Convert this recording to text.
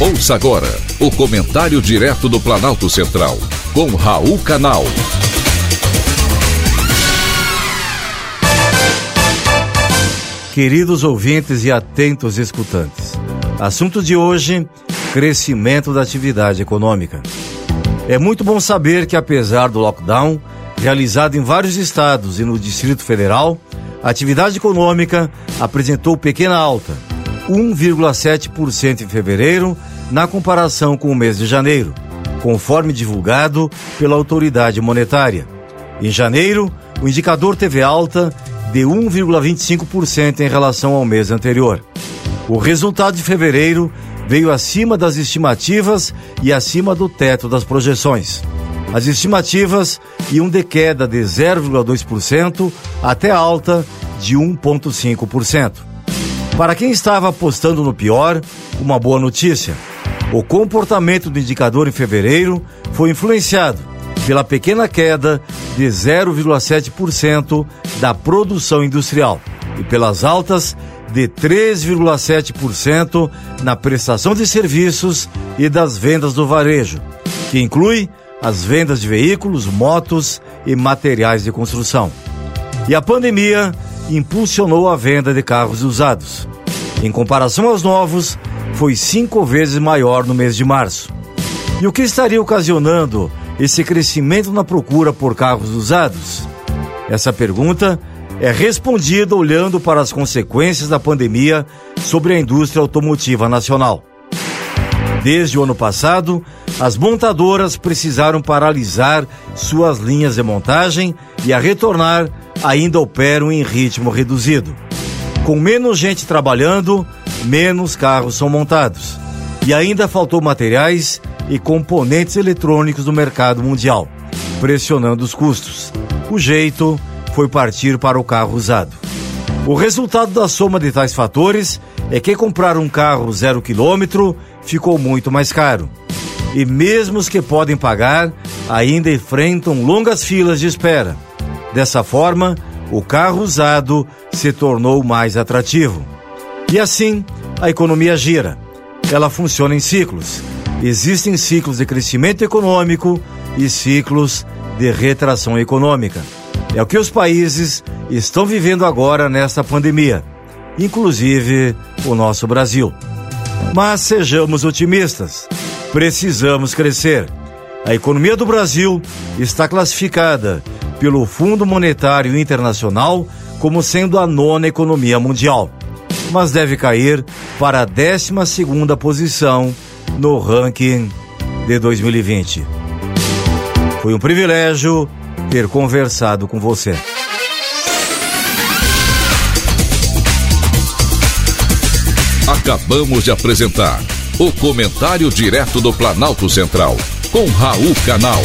Ouça agora o comentário direto do Planalto Central, com Raul Canal. Queridos ouvintes e atentos escutantes, assunto de hoje: crescimento da atividade econômica. É muito bom saber que, apesar do lockdown, realizado em vários estados e no Distrito Federal, a atividade econômica apresentou pequena alta 1,7% em fevereiro, na comparação com o mês de janeiro, conforme divulgado pela autoridade monetária. Em janeiro, o indicador teve alta de 1,25% em relação ao mês anterior. O resultado de fevereiro veio acima das estimativas e acima do teto das projeções. As estimativas iam de queda de 0,2% até alta de 1,5%. Para quem estava apostando no pior, uma boa notícia. O comportamento do indicador em fevereiro foi influenciado pela pequena queda de 0,7% da produção industrial e pelas altas de 3,7% na prestação de serviços e das vendas do varejo, que inclui as vendas de veículos, motos e materiais de construção. E a pandemia impulsionou a venda de carros usados. Em comparação aos novos, foi cinco vezes maior no mês de março. E o que estaria ocasionando esse crescimento na procura por carros usados? Essa pergunta é respondida olhando para as consequências da pandemia sobre a indústria automotiva nacional. Desde o ano passado, as montadoras precisaram paralisar suas linhas de montagem e a retornar ainda operam em ritmo reduzido. Com menos gente trabalhando, menos carros são montados. E ainda faltou materiais e componentes eletrônicos no mercado mundial, pressionando os custos. O jeito foi partir para o carro usado. O resultado da soma de tais fatores é que comprar um carro zero quilômetro ficou muito mais caro. E mesmo os que podem pagar ainda enfrentam longas filas de espera. Dessa forma, o carro usado se tornou mais atrativo. E assim, a economia gira. Ela funciona em ciclos. Existem ciclos de crescimento econômico e ciclos de retração econômica. É o que os países estão vivendo agora nesta pandemia, inclusive o nosso Brasil. Mas sejamos otimistas. Precisamos crescer. A economia do Brasil está classificada pelo Fundo Monetário Internacional como sendo a nona economia mundial, mas deve cair para a 12 posição no ranking de 2020. Foi um privilégio ter conversado com você. Acabamos de apresentar o Comentário Direto do Planalto Central, com Raul Canal.